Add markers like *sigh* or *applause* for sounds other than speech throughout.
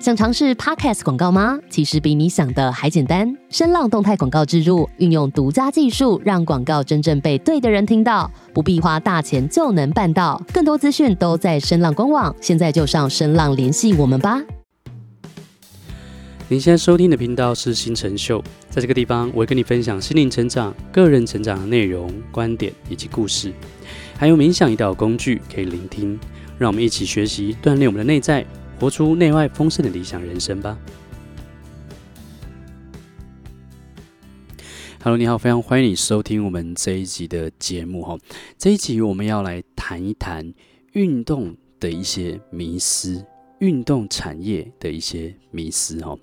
想尝试 Podcast 广告吗？其实比你想的还简单。声浪动态广告植入，运用独家技术，让广告真正被对的人听到，不必花大钱就能办到。更多资讯都在声浪官网，现在就上声浪联系我们吧。您现在收听的频道是新承秀，在这个地方，我会跟你分享心灵成长、个人成长的内容、观点以及故事，还有冥想一道工具可以聆听。让我们一起学习，锻炼我们的内在。活出内外丰盛的理想人生吧。Hello，你好，非常欢迎你收听我们这一集的节目哈。这一集我们要来谈一谈运动的一些迷思，运动产业的一些迷思哈。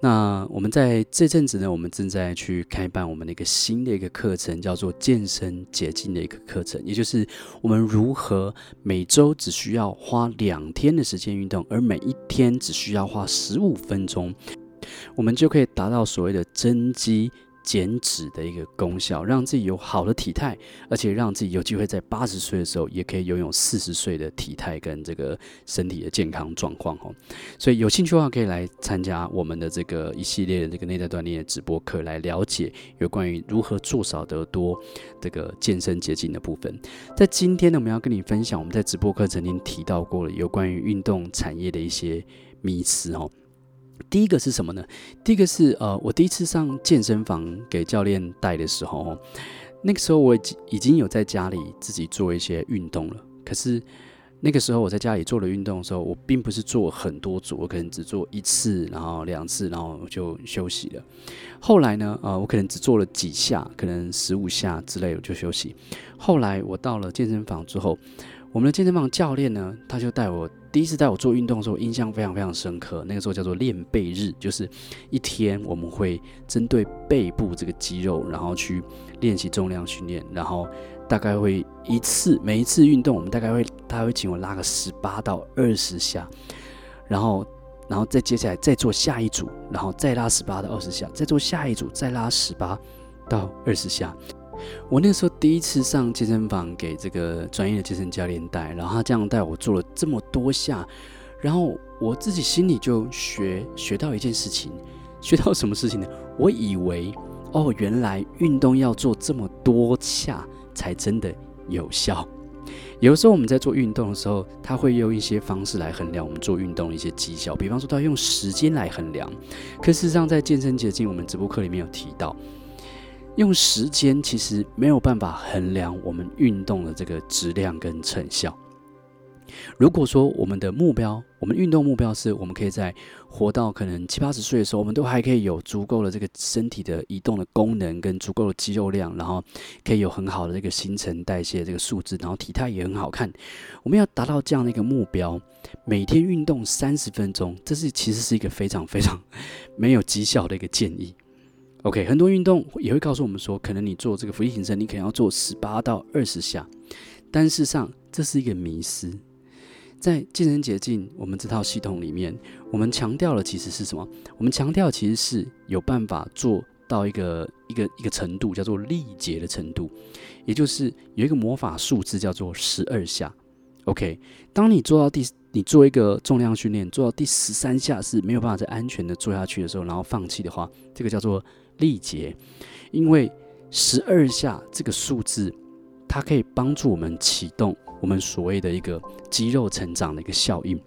那我们在这阵子呢，我们正在去开办我们的一个新的一个课程，叫做健身捷径的一个课程，也就是我们如何每周只需要花两天的时间运动，而每一天只需要花十五分钟，我们就可以达到所谓的增肌。减脂的一个功效，让自己有好的体态，而且让自己有机会在八十岁的时候，也可以拥有四十岁的体态跟这个身体的健康状况哦。所以有兴趣的话，可以来参加我们的这个一系列的这个内在锻炼的直播课，来了解有关于如何做少得多这个健身捷径的部分。在今天呢，我们要跟你分享我们在直播课曾经提到过的有关于运动产业的一些迷思哦。第一个是什么呢？第一个是呃，我第一次上健身房给教练带的时候，那个时候我已经已经有在家里自己做一些运动了。可是那个时候我在家里做了运动的时候，我并不是做很多组，我可能只做一次，然后两次，然后我就休息了。后来呢，呃，我可能只做了几下，可能十五下之类，我就休息。后来我到了健身房之后，我们的健身房教练呢，他就带我。第一次带我做运动的时候，印象非常非常深刻。那个时候叫做练背日，就是一天我们会针对背部这个肌肉，然后去练习重量训练，然后大概会一次每一次运动，我们大概会他会请我拉个十八到二十下，然后然后再接下来再做下一组，然后再拉十八到二十下，再做下一组，再拉十八到二十下。我那时候第一次上健身房给这个专业的健身教练带，然后他这样带我做了这么多下，然后我自己心里就学学到一件事情，学到什么事情呢？我以为哦，原来运动要做这么多下才真的有效。*laughs* 有时候我们在做运动的时候，他会用一些方式来衡量我们做运动的一些绩效，比方说他用时间来衡量。可事实上，在健身捷径我们直播课里面有提到。用时间其实没有办法衡量我们运动的这个质量跟成效。如果说我们的目标，我们运动目标是我们可以在活到可能七八十岁的时候，我们都还可以有足够的这个身体的移动的功能跟足够的肌肉量，然后可以有很好的这个新陈代谢这个数字，然后体态也很好看。我们要达到这样的一个目标，每天运动三十分钟，这是其实是一个非常非常没有绩效的一个建议。OK，很多运动也会告诉我们说，可能你做这个伏地挺身，你可能要做十八到二十下，但事实上这是一个迷思。在健身捷径我们这套系统里面，我们强调的其实是什么？我们强调其实是有办法做到一个一个一个程度，叫做力竭的程度，也就是有一个魔法数字叫做十二下。OK，当你做到第你做一个重量训练做到第十三下是没有办法再安全的做下去的时候，然后放弃的话，这个叫做力竭，因为十二下这个数字，它可以帮助我们启动我们所谓的一个肌肉成长的一个效应。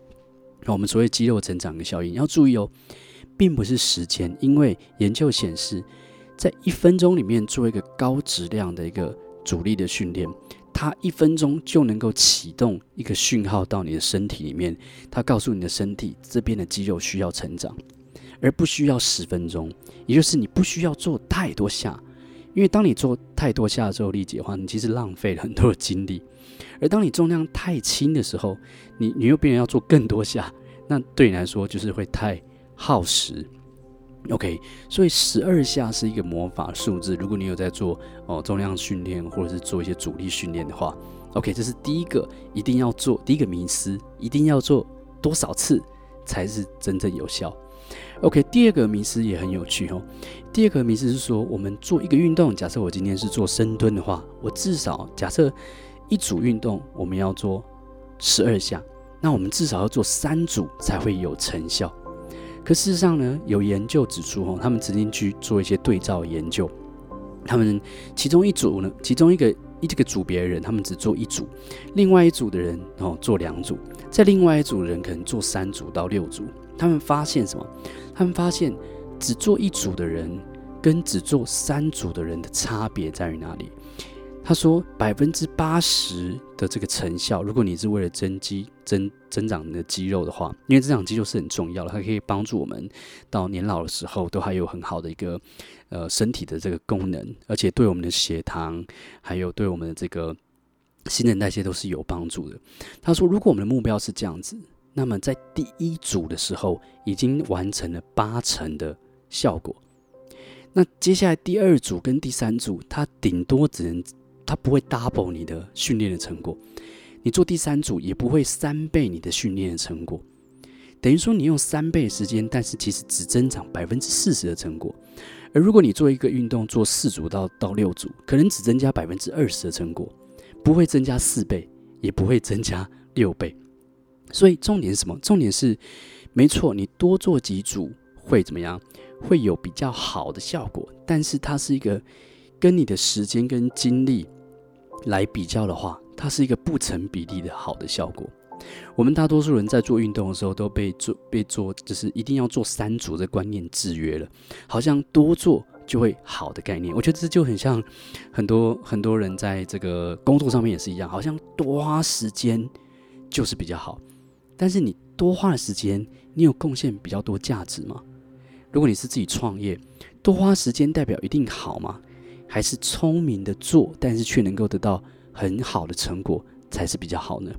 那我们所谓肌肉成长的效应，要注意哦，并不是时间，因为研究显示，在一分钟里面做一个高质量的一个阻力的训练，它一分钟就能够启动一个讯号到你的身体里面，它告诉你的身体这边的肌肉需要成长。而不需要十分钟，也就是你不需要做太多下，因为当你做太多下之后力竭的话，你其实浪费了很多的精力。而当你重量太轻的时候，你你又变成要做更多下，那对你来说就是会太耗时。OK，所以十二下是一个魔法数字。如果你有在做哦重量训练或者是做一些阻力训练的话，OK，这是第一个一定要做，第一个迷思，一定要做多少次才是真正有效。OK，第二个迷思也很有趣哦。第二个迷思是说，我们做一个运动，假设我今天是做深蹲的话，我至少假设一组运动我们要做十二下，那我们至少要做三组才会有成效。可事实上呢，有研究指出，哦，他们曾经去做一些对照研究，他们其中一组呢，其中一个一这个组别的人，他们只做一组，另外一组的人哦做两组，在另外一组的人可能做三组到六组。他们发现什么？他们发现只做一组的人跟只做三组的人的差别在于哪里？他说，百分之八十的这个成效，如果你是为了增肌、增增长你的肌肉的话，因为增长肌肉是很重要的，它可以帮助我们到年老的时候都还有很好的一个呃身体的这个功能，而且对我们的血糖还有对我们的这个新陈代谢都是有帮助的。他说，如果我们的目标是这样子，那么在第一组的时候已经完成了八成的效果，那接下来第二组跟第三组，它顶多只能。它不会 double 你的训练的成果，你做第三组也不会三倍你的训练的成果，等于说你用三倍的时间，但是其实只增长百分之四十的成果。而如果你做一个运动做四组到到六组，可能只增加百分之二十的成果，不会增加四倍，也不会增加六倍。所以重点是什么？重点是，没错，你多做几组会怎么样？会有比较好的效果，但是它是一个跟你的时间跟精力。来比较的话，它是一个不成比例的好的效果。我们大多数人在做运动的时候，都被做被做，就是一定要做三组的观念制约了，好像多做就会好的概念。我觉得这就很像很多很多人在这个工作上面也是一样，好像多花时间就是比较好。但是你多花的时间，你有贡献比较多价值吗？如果你是自己创业，多花时间代表一定好吗？还是聪明的做，但是却能够得到很好的成果，才是比较好呢。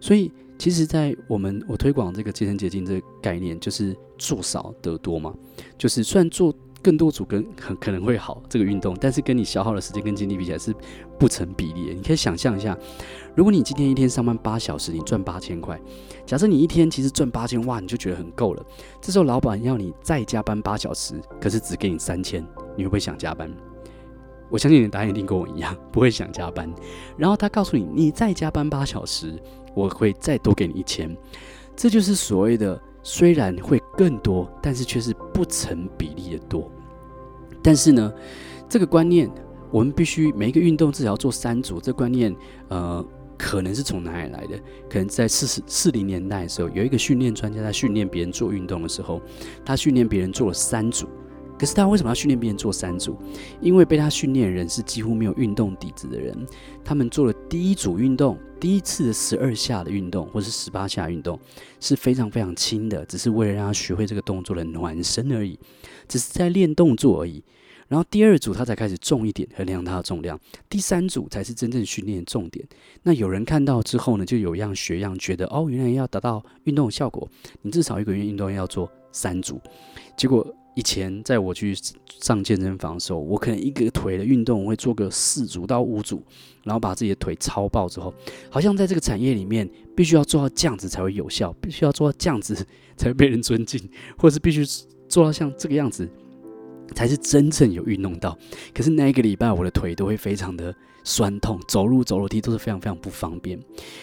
所以，其实，在我们我推广这个健身捷径这个概念，就是做少得多嘛。就是虽然做更多组跟很可能会好这个运动，但是跟你消耗的时间跟精力比起来是不成比例的。你可以想象一下，如果你今天一天上班八小时，你赚八千块。假设你一天其实赚八千，哇，你就觉得很够了。这时候老板要你再加班八小时，可是只给你三千，你会不会想加班？我相信你的答案一定跟我一样，不会想加班。然后他告诉你，你再加班八小时，我会再多给你一千。这就是所谓的，虽然会更多，但是却是不成比例的多。但是呢，这个观念，我们必须每一个运动至少要做三组。这观念，呃，可能是从哪里来的？可能在四十四零年代的时候，有一个训练专家在训练别人做运动的时候，他训练别人做了三组。可是他为什么要训练别人做三组？因为被他训练的人是几乎没有运动底子的人，他们做了第一组运动，第一次的十二下的运动或是十八下运动是非常非常轻的，只是为了让他学会这个动作的暖身而已，只是在练动作而已。然后第二组他才开始重一点，衡量他的重量，第三组才是真正训练重点。那有人看到之后呢，就有样学样，觉得哦，原来要达到运动效果，你至少一个月运动要做三组，结果。以前在我去上健身房的时候，我可能一个腿的运动我会做个四组到五组，然后把自己的腿超爆之后，好像在这个产业里面必须要做到这样子才会有效，必须要做到这样子 *laughs* 才会被人尊敬，或是必须做到像这个样子。才是真正有运动到，可是那一个礼拜我的腿都会非常的酸痛，走路走楼梯都是非常非常不方便。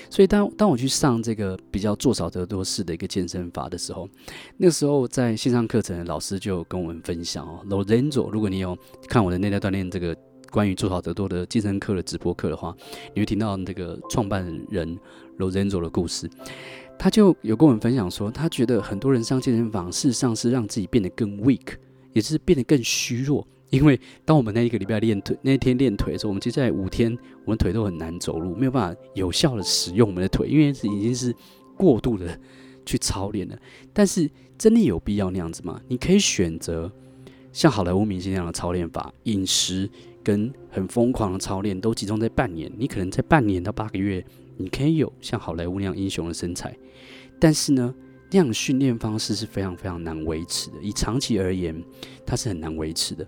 所以当当我去上这个比较做少得多式的一个健身法的时候，那个时候在线上课程的老师就跟我们分享哦，Lorenzo，如果你有看我的内在锻炼这个关于做少得多的健身课的直播课的话，你会听到这个创办人 Lorenzo 的故事。他就有跟我们分享说，他觉得很多人上健身房事实上是让自己变得更 weak。也是变得更虚弱，因为当我们那一个礼拜练腿，那一天练腿的时候，我们接下来五天，我们腿都很难走路，没有办法有效的使用我们的腿，因为是已经是过度的 *laughs* 去操练了。但是真的有必要那样子吗？你可以选择像好莱坞明星那样的操练法，饮食跟很疯狂的操练都集中在半年，你可能在半年到八个月，你可以有像好莱坞那样英雄的身材。但是呢，这样训练方式是非常非常难维持的，以长期而言，它是很难维持的。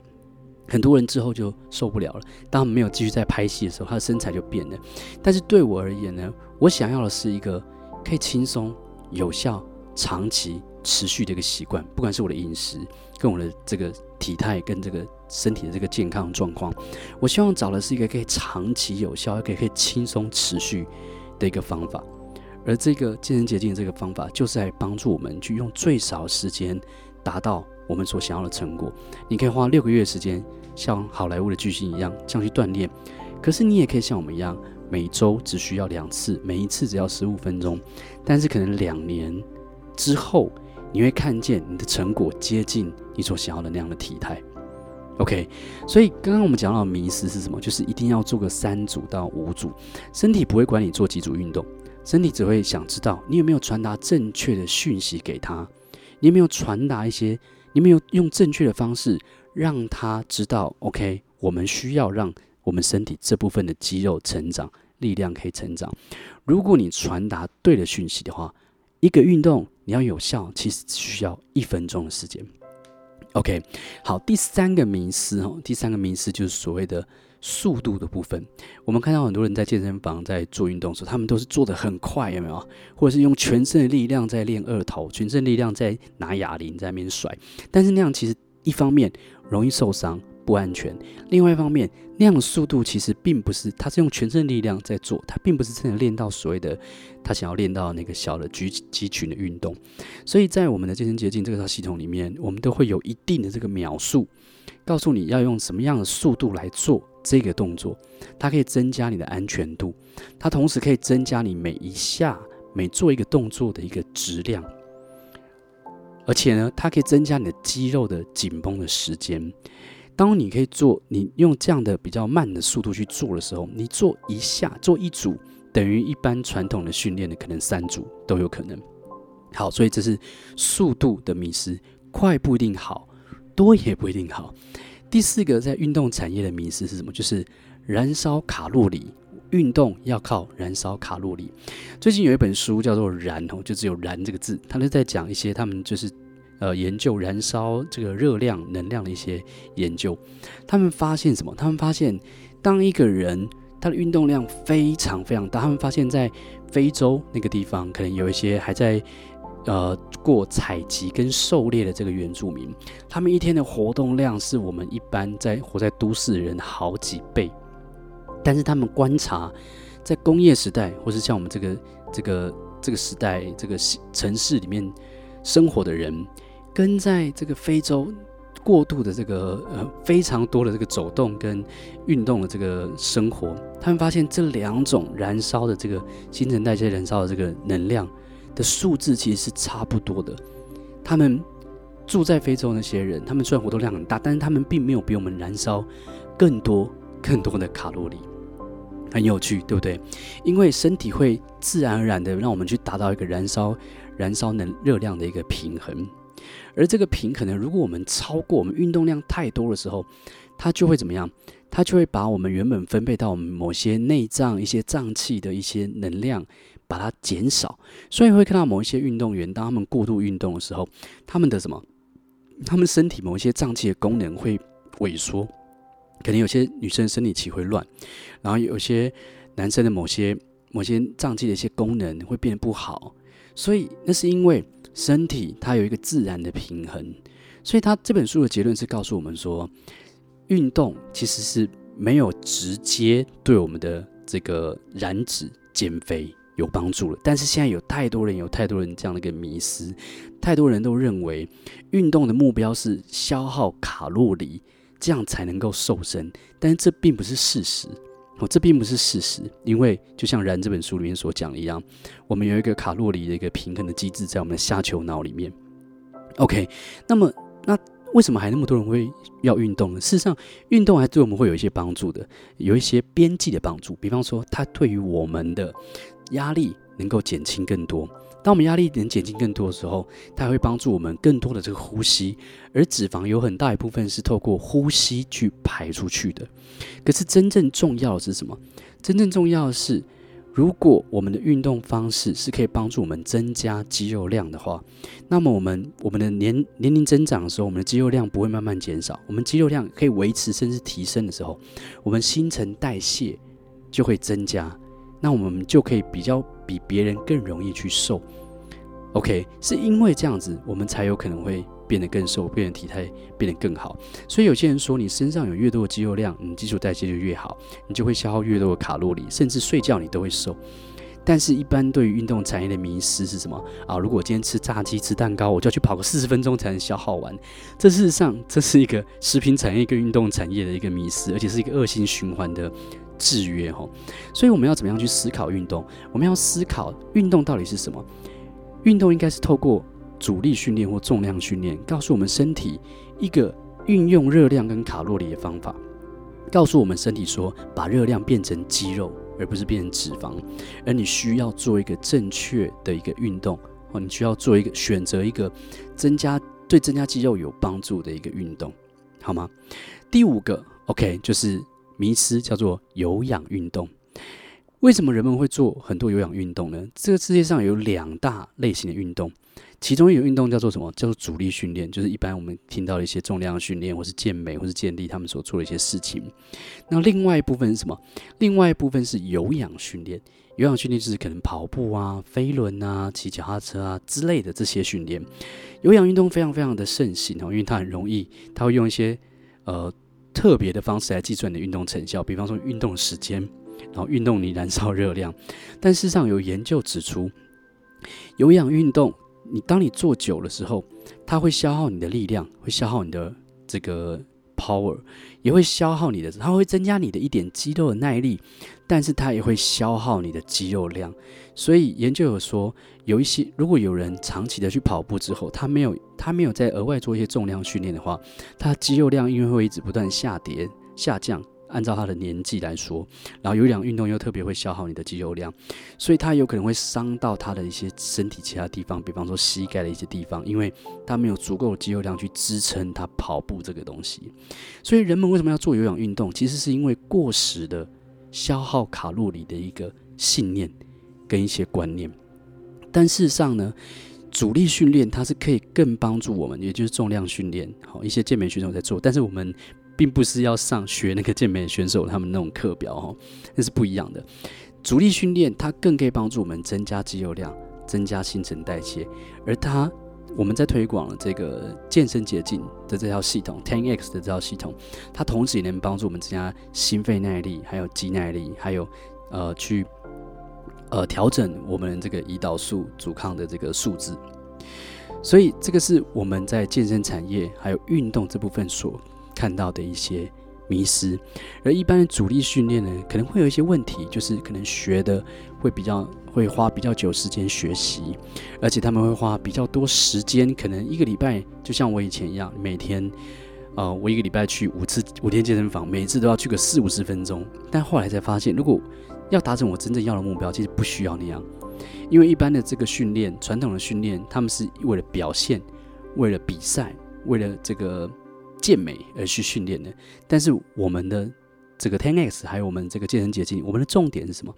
很多人之后就受不了了，当没有继续在拍戏的时候，他的身材就变了。但是对我而言呢，我想要的是一个可以轻松、有效、长期、持续的一个习惯，不管是我的饮食、跟我的这个体态、跟这个身体的这个健康状况，我希望找的是一个可以长期有效、可以可以轻松持续的一个方法。而这个健身捷径这个方法，就是来帮助我们去用最少时间达到我们所想要的成果。你可以花六个月时间，像好莱坞的巨星一样这样去锻炼。可是你也可以像我们一样，每周只需要两次，每一次只要十五分钟。但是可能两年之后，你会看见你的成果接近你所想要的那样的体态。OK，所以刚刚我们讲到的迷思是什么？就是一定要做个三组到五组，身体不会管你做几组运动。身体只会想知道你有没有传达正确的讯息给他，你有没有传达一些，你有没有用正确的方式让他知道，OK，我们需要让我们身体这部分的肌肉成长，力量可以成长。如果你传达对的讯息的话，一个运动你要有效，其实只需要一分钟的时间。OK，好，第三个迷思哦，第三个迷思就是所谓的。速度的部分，我们看到很多人在健身房在做运动的时候，他们都是做得很快，有没有？或者是用全身的力量在练二头，全身力量在拿哑铃在那边甩。但是那样其实一方面容易受伤，不安全；另外一方面，那样的速度其实并不是他是用全身力量在做，他并不是真的练到所谓的他想要练到那个小的肌肌群的运动。所以在我们的健身捷径这套系统里面，我们都会有一定的这个秒数，告诉你要用什么样的速度来做。这个动作，它可以增加你的安全度，它同时可以增加你每一下每做一个动作的一个质量，而且呢，它可以增加你的肌肉的紧绷的时间。当你可以做，你用这样的比较慢的速度去做的时候，你做一下做一组，等于一般传统的训练的可能三组都有可能。好，所以这是速度的迷失，快不一定好，多也不一定好。第四个在运动产业的迷思是什么？就是燃烧卡路里，运动要靠燃烧卡路里。最近有一本书叫做《燃》哦，就只有“燃”这个字，他就在讲一些他们就是呃研究燃烧这个热量能量的一些研究。他们发现什么？他们发现当一个人他的运动量非常非常大，他们发现在非洲那个地方，可能有一些还在。呃，过采集跟狩猎的这个原住民，他们一天的活动量是我们一般在活在都市的人好几倍。但是他们观察，在工业时代，或是像我们这个这个这个时代，这个城市里面生活的人，跟在这个非洲过度的这个呃非常多的这个走动跟运动的这个生活，他们发现这两种燃烧的这个新陈代谢燃烧的这个能量。的数字其实是差不多的。他们住在非洲那些人，他们虽然活动量很大，但是他们并没有比我们燃烧更多更多的卡路里。很有趣，对不对？因为身体会自然而然的让我们去达到一个燃烧燃烧能热量的一个平衡。而这个平衡呢，如果我们超过我们运动量太多的时候，它就会怎么样？它就会把我们原本分配到我们某些内脏、一些脏器的一些能量。把它减少，所以会看到某一些运动员，当他们过度运动的时候，他们的什么？他们身体某一些脏器的功能会萎缩，可能有些女生生理期会乱，然后有些男生的某些某些脏器的一些功能会变得不好，所以那是因为身体它有一个自然的平衡，所以他这本书的结论是告诉我们说，运动其实是没有直接对我们的这个燃脂减肥。有帮助了，但是现在有太多人，有太多人这样的一个迷思，太多人都认为运动的目标是消耗卡路里，这样才能够瘦身，但是这并不是事实哦，这并不是事实，因为就像《燃》这本书里面所讲的一样，我们有一个卡路里的一个平衡的机制在我们的下丘脑里面。OK，那么那为什么还那么多人会要运动呢？事实上，运动还对我们会有一些帮助的，有一些边际的帮助，比方说它对于我们的。压力能够减轻更多。当我们压力能减轻更多的时候，它会帮助我们更多的这个呼吸。而脂肪有很大一部分是透过呼吸去排出去的。可是真正重要的是什么？真正重要的是，如果我们的运动方式是可以帮助我们增加肌肉量的话，那么我们我们的年年龄增长的时候，我们的肌肉量不会慢慢减少。我们肌肉量可以维持甚至提升的时候，我们新陈代谢就会增加。那我们就可以比较比别人更容易去瘦，OK？是因为这样子，我们才有可能会变得更瘦，变得体态变得更好。所以有些人说，你身上有越多的肌肉量，你基础代谢就越好，你就会消耗越多的卡路里，甚至睡觉你都会瘦。但是，一般对于运动产业的迷思是什么啊？如果今天吃炸鸡、吃蛋糕，我就要去跑个四十分钟才能消耗完。这事实上，这是一个食品产业跟运动产业的一个迷思，而且是一个恶性循环的制约哈。所以，我们要怎么样去思考运动？我们要思考运动到底是什么？运动应该是透过阻力训练或重量训练，告诉我们身体一个运用热量跟卡路里的方法，告诉我们身体说，把热量变成肌肉。而不是变成脂肪，而你需要做一个正确的一个运动哦，你需要做一个选择一个增加对增加肌肉有帮助的一个运动，好吗？第五个 OK 就是迷思，叫做有氧运动。为什么人们会做很多有氧运动呢？这个世界上有两大类型的运动。其中一种运动叫做什么？叫做阻力训练，就是一般我们听到的一些重量训练，或是健美，或是健力，他们所做的一些事情。那另外一部分是什么？另外一部分是有氧训练。有氧训练就是可能跑步啊、飞轮啊、骑脚踏车啊之类的这些训练。有氧运动非常非常的盛行哦，因为它很容易，它会用一些呃特别的方式来计算你的运动成效，比方说运动时间，然后运动你燃烧热量。但事实上有研究指出，有氧运动。你当你做久的时候，它会消耗你的力量，会消耗你的这个 power，也会消耗你的，它会增加你的一点肌肉的耐力，但是它也会消耗你的肌肉量。所以研究有说，有一些如果有人长期的去跑步之后，他没有他没有再额外做一些重量训练的话，他肌肉量因为会一直不断下跌下降。按照他的年纪来说，然后有氧运动又特别会消耗你的肌肉量，所以他有可能会伤到他的一些身体其他地方，比方说膝盖的一些地方，因为他没有足够的肌肉量去支撑他跑步这个东西。所以人们为什么要做有氧运动？其实是因为过时的消耗卡路里的一个信念跟一些观念。但事实上呢，阻力训练它是可以更帮助我们，也就是重量训练，好，一些健美选手在做，但是我们。并不是要上学那个健美选手他们那种课表哈，*laughs* 那是不一样的。阻力训练它更可以帮助我们增加肌肉量，增加新陈代谢。而它我们在推广这个健身捷径的这套系统 Ten X 的这套系统，它同时也能帮助我们增加心肺耐力，还有肌耐力，还有呃去呃调整我们这个胰岛素阻抗的这个数字。所以这个是我们在健身产业还有运动这部分所。看到的一些迷失，而一般的阻力训练呢，可能会有一些问题，就是可能学的会比较会花比较久时间学习，而且他们会花比较多时间，可能一个礼拜，就像我以前一样，每天，呃，我一个礼拜去五次五天健身房，每次都要去个四五十分钟。但后来才发现，如果要达成我真正要的目标，其实不需要那样，因为一般的这个训练，传统的训练，他们是为了表现，为了比赛，为了这个。健美而去训练的，但是我们的这个 Ten X 还有我们这个健身捷径，我们的重点是什么？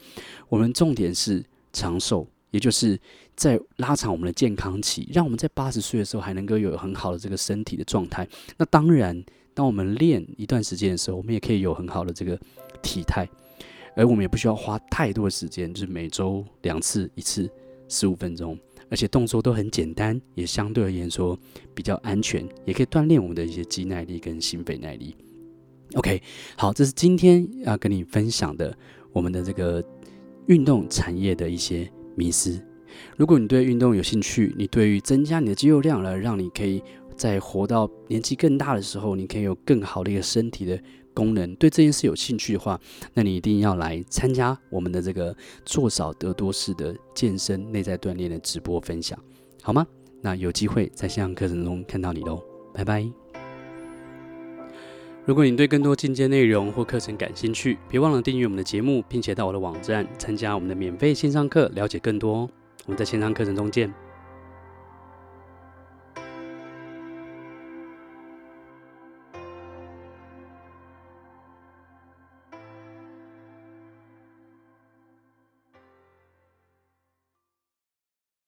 我们重点是长寿，也就是在拉长我们的健康期，让我们在八十岁的时候还能够有很好的这个身体的状态。那当然，当我们练一段时间的时候，我们也可以有很好的这个体态，而我们也不需要花太多的时间，就是每周两次，一次十五分钟。而且动作都很简单，也相对而言说比较安全，也可以锻炼我们的一些肌耐力跟心肺耐力。OK，好，这是今天要跟你分享的我们的这个运动产业的一些迷思。如果你对运动有兴趣，你对于增加你的肌肉量了，让你可以在活到年纪更大的时候，你可以有更好的一个身体的。功能对这件事有兴趣的话，那你一定要来参加我们的这个做少得多式的健身内在锻炼的直播分享，好吗？那有机会在线上课程中看到你喽，拜拜。如果你对更多进阶内容或课程感兴趣，别忘了订阅我们的节目，并且到我的网站参加我们的免费线上课，了解更多哦。我们在线上课程中见。